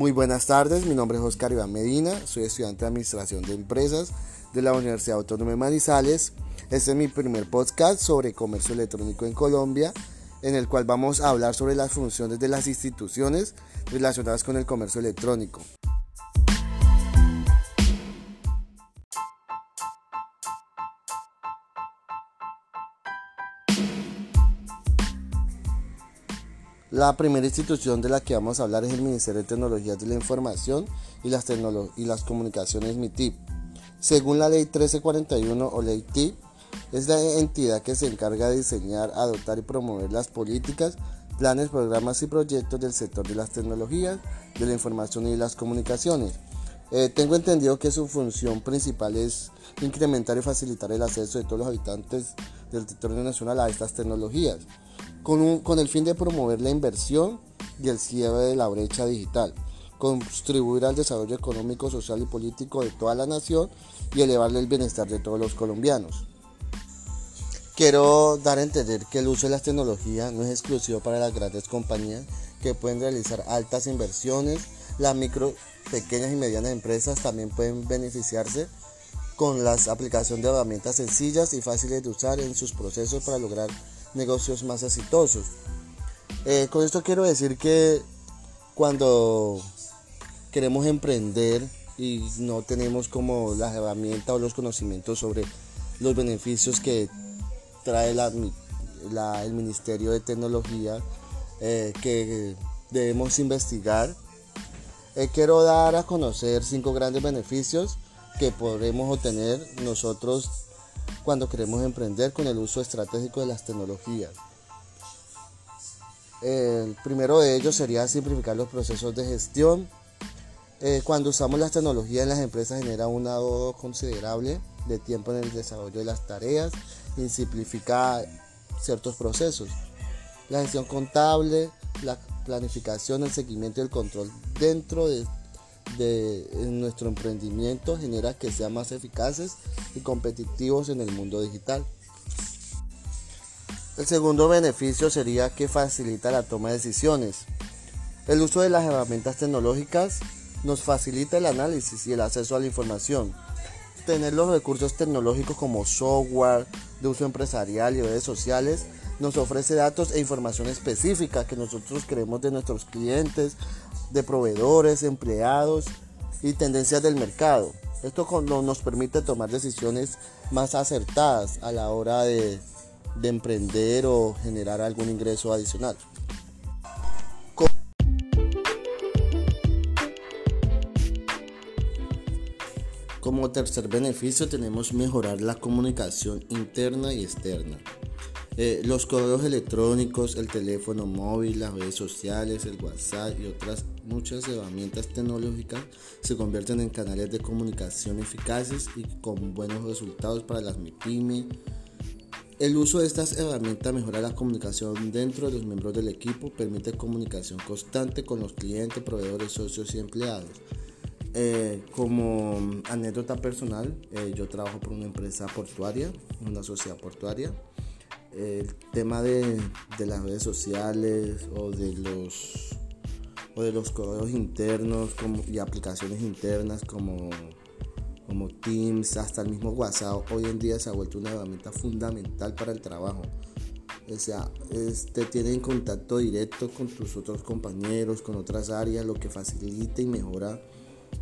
Muy buenas tardes, mi nombre es Oscar Iván Medina, soy estudiante de Administración de Empresas de la Universidad Autónoma de Manizales. Este es mi primer podcast sobre comercio electrónico en Colombia, en el cual vamos a hablar sobre las funciones de las instituciones relacionadas con el comercio electrónico. La primera institución de la que vamos a hablar es el Ministerio de Tecnologías de la Información y las, y las Comunicaciones MITIP. Según la Ley 1341 o Ley TIP, es la entidad que se encarga de diseñar, adoptar y promover las políticas, planes, programas y proyectos del sector de las tecnologías, de la información y las comunicaciones. Eh, tengo entendido que su función principal es incrementar y facilitar el acceso de todos los habitantes del territorio nacional a estas tecnologías con, el fin de promover la inversión y el cierre de la brecha digital, contribuir al desarrollo económico, social y político de toda la nación y elevarle el bienestar de todos los colombianos. Quiero dar a entender que el uso de las tecnologías no es exclusivo para las grandes compañías que pueden realizar altas inversiones. Las micro, pequeñas y medianas empresas también pueden beneficiarse con la aplicación de herramientas sencillas y fáciles de usar en sus procesos para lograr negocios más exitosos. Eh, con esto quiero decir que cuando queremos emprender y no tenemos como las herramientas o los conocimientos sobre los beneficios que trae el Ministerio de Tecnología eh, que debemos investigar. Eh, quiero dar a conocer cinco grandes beneficios que podremos obtener nosotros cuando queremos emprender con el uso estratégico de las tecnologías. El primero de ellos sería simplificar los procesos de gestión. Eh, cuando usamos las tecnologías en las empresas genera un ahorro considerable de tiempo en el desarrollo de las tareas y simplifica ciertos procesos. La gestión contable, la planificación, el seguimiento y el control dentro de de nuestro emprendimiento genera que sean más eficaces y competitivos en el mundo digital. El segundo beneficio sería que facilita la toma de decisiones. El uso de las herramientas tecnológicas nos facilita el análisis y el acceso a la información. Tener los recursos tecnológicos como software de uso empresarial y redes sociales nos ofrece datos e información específica que nosotros queremos de nuestros clientes, de proveedores, empleados y tendencias del mercado. Esto nos permite tomar decisiones más acertadas a la hora de, de emprender o generar algún ingreso adicional. Como tercer beneficio tenemos mejorar la comunicación interna y externa. Eh, los correos electrónicos, el teléfono móvil, las redes sociales, el WhatsApp y otras muchas herramientas tecnológicas se convierten en canales de comunicación eficaces y con buenos resultados para las MIPYME. El uso de estas herramientas mejora la comunicación dentro de los miembros del equipo, permite comunicación constante con los clientes, proveedores, socios y empleados. Eh, como anécdota personal, eh, yo trabajo por una empresa portuaria, una sociedad portuaria el tema de, las redes sociales o de los o de los correos internos como, y aplicaciones internas como, como Teams, hasta el mismo WhatsApp, hoy en día se ha vuelto una herramienta fundamental para el trabajo. O sea, este, tiene en contacto directo con tus otros compañeros, con otras áreas, lo que facilita y mejora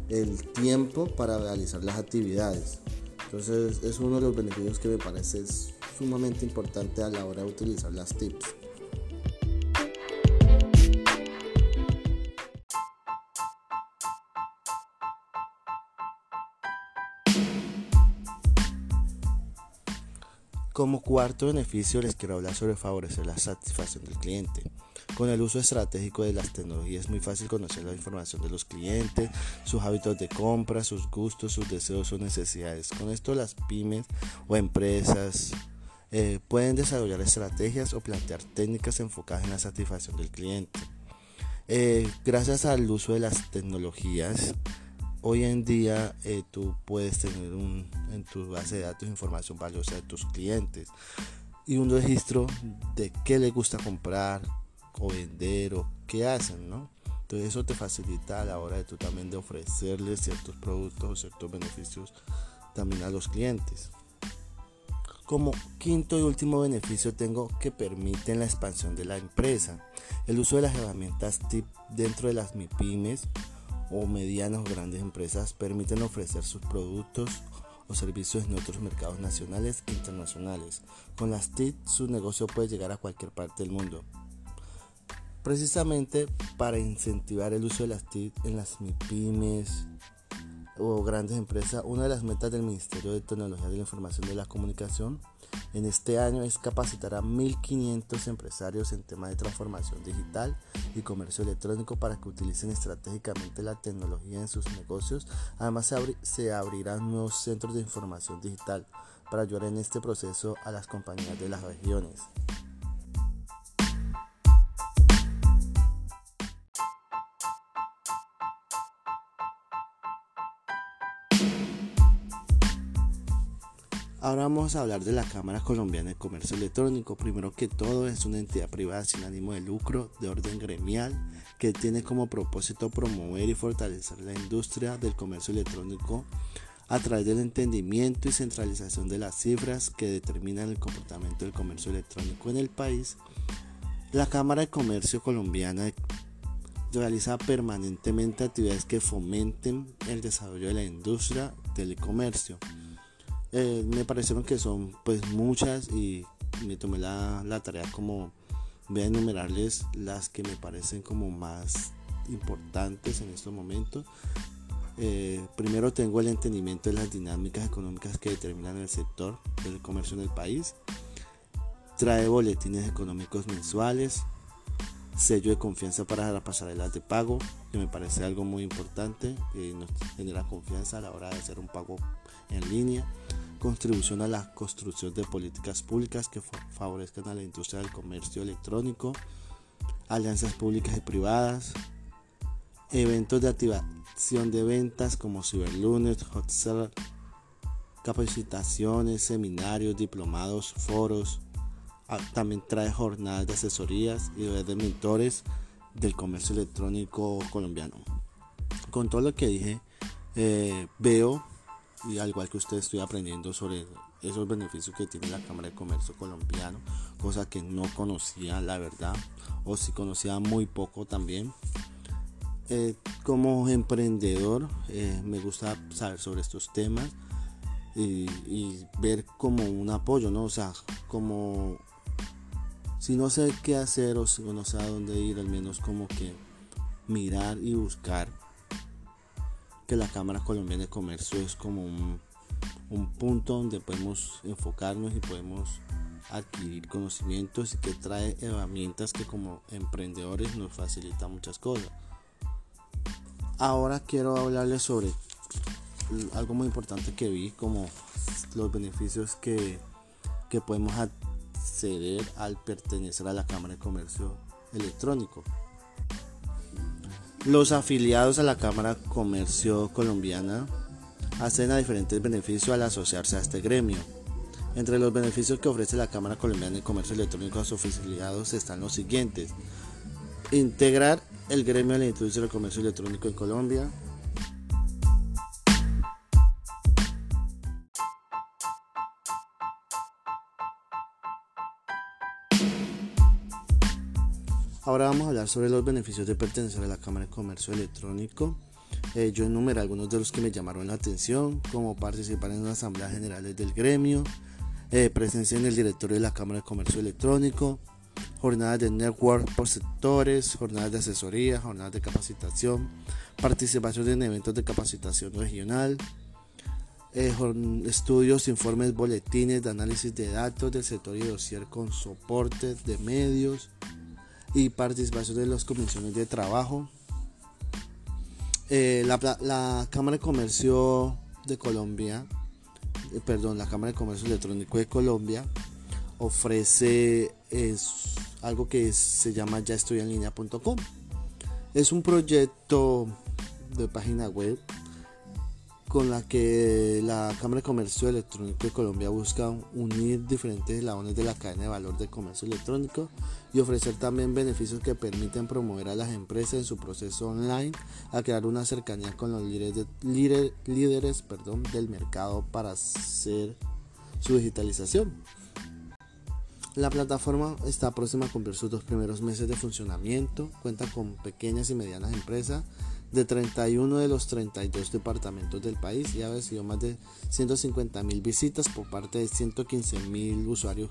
el tiempo para realizar las actividades. Entonces es uno de los beneficios que me parece sumamente importante a la hora de utilizar las tips. Como cuarto beneficio les quiero hablar sobre favorecer la satisfacción del cliente. Con el uso estratégico de las tecnologías es muy fácil conocer la información de los clientes, sus hábitos de compra, sus gustos, sus deseos o necesidades. Con esto las pymes o empresas eh, pueden desarrollar estrategias o plantear técnicas enfocadas en la satisfacción del cliente. Eh, gracias al uso de las tecnologías, hoy en día eh, tú puedes tener en tu base de datos información valiosa de tus clientes y un registro de qué les gusta comprar o vender o qué hacen, ¿no? Entonces eso te facilita a la hora de tú también de ofrecerles ciertos productos o ciertos beneficios también a los clientes. Como quinto y último beneficio tengo que permiten la expansión de la empresa. El uso de las herramientas TIP dentro de las MIPIMES o medianas o grandes empresas permiten ofrecer sus productos o servicios en otros mercados nacionales e internacionales. Con las TIC su negocio puede llegar a cualquier parte del mundo. Precisamente para incentivar el uso de las TIC en las MIPIMES o grandes empresas, una de las metas del Ministerio de Tecnología de la Información de la Comunicación en este año es capacitar a 1.500 empresarios en temas de transformación digital y comercio electrónico para que utilicen estratégicamente la tecnología en sus negocios. Además se, abrirán nuevos centros de información digital para ayudar en este proceso a las compañías de las regiones. Ahora vamos a hablar de la Cámara Colombiana de Comercio Electrónico. Primero que todo es una entidad privada sin ánimo de lucro de orden gremial que tiene como propósito promover y fortalecer la industria del comercio electrónico a través del entendimiento y centralización de las cifras que determinan el comportamiento del comercio electrónico en el país. La Cámara de Comercio Colombiana realiza permanentemente actividades que fomenten el desarrollo de la industria del comercio eh, me parecieron que son pues muchas y me tomé la, tarea como voy a enumerarles las que me parecen como más importantes en estos momentos. Eh, primero tengo el entendimiento de las dinámicas económicas que determinan el sector del comercio en el país. Trae boletines económicos mensuales, sello de confianza para las pasarelas de pago, que me parece algo muy importante y nos genera confianza a la hora de hacer un pago en línea. Contribución a la construcción de políticas públicas que favorezcan a la industria del comercio electrónico, alianzas públicas y privadas, eventos de activación de ventas como Cyberlunes, Hot Seller, capacitaciones, seminarios, diplomados, foros. Ah, también trae jornadas de asesorías y de mentores del comercio electrónico colombiano. Con todo lo que dije, eh, veo y al igual que usted estoy aprendiendo sobre esos beneficios que tiene la Cámara de Comercio colombiano, cosa que no conocía la verdad o si conocía muy poco también. Eh, como emprendedor eh, me gusta saber sobre estos temas y, y, ver como un apoyo, ¿no? O sea, como si no sé qué hacer o si no sé a dónde ir, al menos como que mirar y buscar que la Cámara Colombiana de Comercio es como un, punto donde podemos enfocarnos y podemos adquirir conocimientos y que trae herramientas que como emprendedores nos facilita muchas cosas. Ahora quiero hablarles sobre algo muy importante que vi como los beneficios que, que podemos acceder al pertenecer a la Cámara de Comercio Electrónico. Los afiliados a la Cámara Comercio Colombiana hacen a diferentes beneficios al asociarse a este gremio. Entre los beneficios que ofrece la Cámara Colombiana de Comercio Electrónico a sus afiliados están los siguientes. Integrar el gremio a la industria del comercio electrónico en Colombia, Ahora vamos a hablar sobre los beneficios de pertenecer a la Cámara de Comercio Electrónico. Eh, yo enumeré algunos de los que me llamaron la atención, como participar en las asambleas generales del gremio, eh, presencia en el directorio de la Cámara de Comercio Electrónico, jornadas de network por sectores, jornadas de asesoría, jornadas de capacitación, participación en eventos de capacitación regional, eh, estudios, informes, boletines de análisis de datos del sector y dossier con soportes de medios, y participación de las comisiones de trabajo. Eh, la, Cámara de Comercio de Colombia, eh, perdón, la Cámara de Comercio Electrónico de Colombia ofrece es algo que se llama ya. Es un proyecto de página web con la que la Cámara de Comercio Electrónico de Colombia busca unir diferentes eslabones de la cadena de valor de comercio electrónico y ofrecer también beneficios que permiten promover a las empresas en su proceso online a crear una cercanía con los líderes, líderes perdón, del mercado para hacer su digitalización. La plataforma está próxima a cumplir sus dos primeros meses de funcionamiento, cuenta con pequeñas y medianas empresas de 31 de los 32 departamentos del país y ha recibido más de 150 mil visitas por parte de 115 mil usuarios.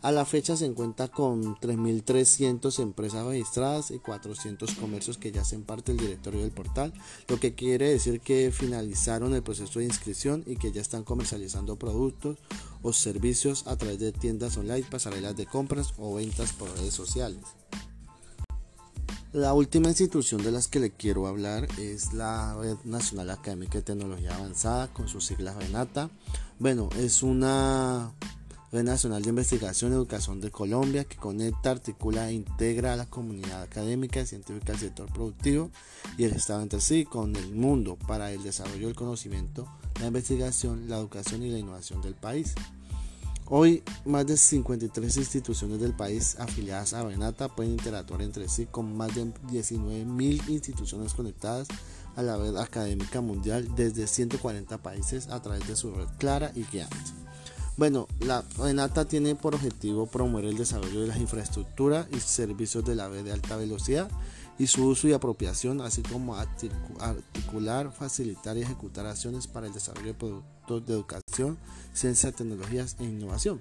A la fecha se encuentra con 3.300 empresas registradas y 400 comercios que ya hacen parte del directorio del portal, lo que quiere decir que finalizaron el proceso de inscripción y que ya están comercializando productos o servicios a través de tiendas online, pasarelas de compras o ventas por redes sociales. La última institución de las que le quiero hablar es la Red Nacional Académica de Tecnología Avanzada, con sus siglas RENATA. Bueno, es una Red Nacional de Investigación y Educación de Colombia que conecta, articula e integra a la comunidad académica científica del sector productivo y el Estado entre sí con el mundo para el desarrollo del conocimiento, la investigación, la educación y la innovación del país. Hoy, más de 53 instituciones del país afiliadas a Venata pueden interactuar entre sí con más de 19.000 instituciones conectadas a la red académica mundial desde 140 países a través de su red clara y guiante. Bueno, la Venata tiene por objetivo promover el desarrollo de las infraestructuras y servicios de la red de alta velocidad y su uso y apropiación, así como articular, facilitar y ejecutar acciones para el desarrollo de productos de educación, ciencia, tecnologías e innovación.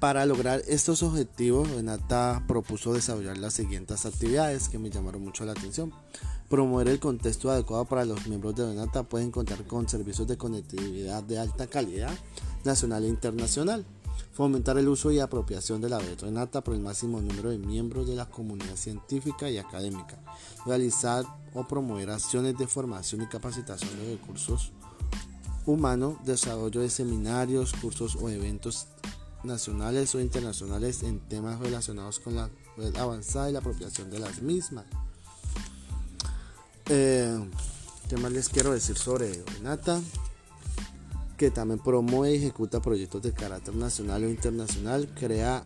Para lograr estos objetivos, Renata propuso desarrollar las siguientes actividades que me llamaron mucho la atención. Promover el contexto adecuado para los miembros de Renata pueden contar con servicios de conectividad de alta calidad nacional e internacional fomentar el uso y apropiación de la red Renata por el máximo número de miembros de la comunidad científica y académica, realizar o promover acciones de formación y capacitación de recursos humanos, desarrollo de seminarios, cursos o eventos nacionales o internacionales en temas relacionados con la red avanzada y la apropiación de las mismas. Eh, ¿Qué más les quiero decir sobre Renata? Que también promueve y ejecuta proyectos de carácter nacional o internacional, crea,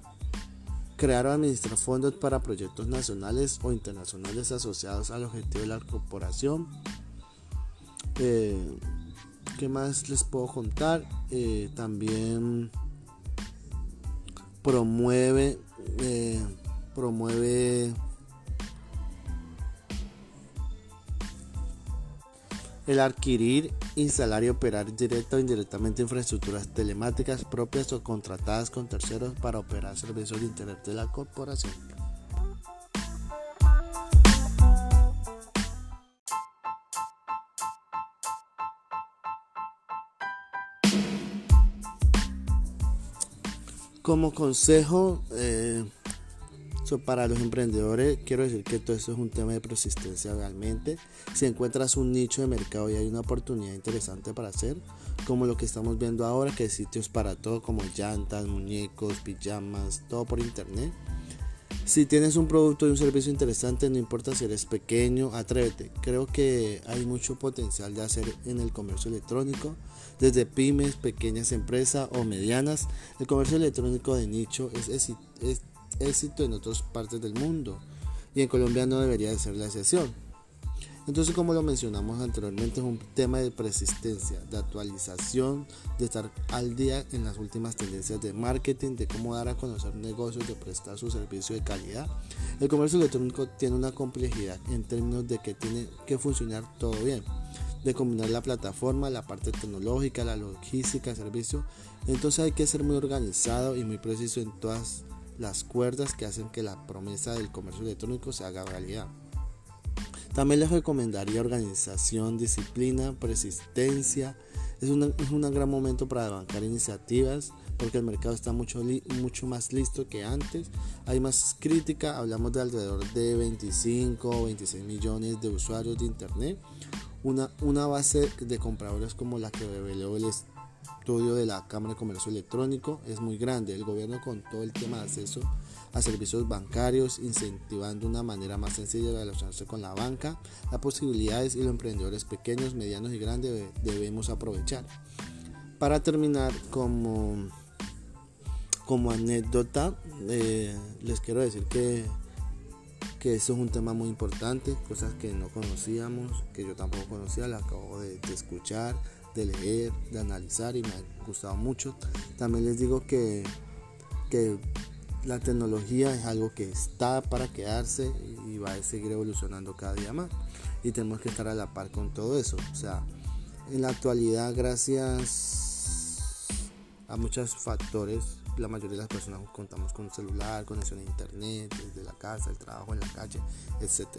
crear o administrar fondos para proyectos nacionales o internacionales asociados al objetivo de la corporación. Eh, ¿Qué más les puedo contar? Eh, también promueve, eh, promueve el adquirir, instalar y operar directa o indirectamente infraestructuras telemáticas propias o contratadas con terceros para operar servicios de Internet de la corporación. Como consejo, eh, para los emprendedores, quiero decir que todo esto es un tema de persistencia realmente. Si encuentras un nicho de mercado y hay una oportunidad interesante para hacer, como lo que estamos viendo ahora, que hay sitios para todo, como llantas, muñecos, pijamas, todo por internet. Si tienes un producto y un servicio interesante, no importa si eres pequeño, atrévete. Creo que hay mucho potencial de hacer en el comercio electrónico, desde pymes, pequeñas empresas o medianas. El comercio electrónico de nicho es, es, es éxito en otras partes del mundo y en Colombia no debería de ser la excepción. Entonces, como lo mencionamos anteriormente, es un tema de persistencia, de actualización, de estar al día en las últimas tendencias de marketing, de cómo dar a conocer negocios, de prestar su servicio de calidad. El comercio electrónico tiene una complejidad en términos de que tiene que funcionar todo bien, de combinar la plataforma, la parte tecnológica, la logística, servicio. Entonces hay que ser muy organizado y muy preciso en todas las cuerdas que hacen que la promesa del comercio electrónico se haga realidad. También les recomendaría organización, disciplina, persistencia. Es, es un gran momento para bancar iniciativas porque el mercado está mucho, mucho más listo que antes. Hay más crítica, hablamos de alrededor de 25 o 26 millones de usuarios de Internet. Una, una base de compradores como la que reveló el estudio de la Cámara de Comercio Electrónico es muy grande. El gobierno con todo el tema de acceso a servicios bancarios, incentivando una manera más sencilla de relacionarse con la banca, las posibilidades y los emprendedores pequeños, medianos y grandes debemos aprovechar. Para terminar, como, como anécdota, eh, les quiero decir que, que eso es un tema muy importante, cosas que no conocíamos, que yo tampoco conocía, la acabo de, de escuchar, de leer, de analizar y me ha gustado mucho. También les digo que, que la tecnología es algo que está para quedarse y va a seguir evolucionando cada día más. Y tenemos que estar a la par con todo eso. O sea, en la actualidad, gracias a muchos factores, la mayoría de las personas contamos con celular, conexión a internet, desde la casa, el trabajo en la calle, etc.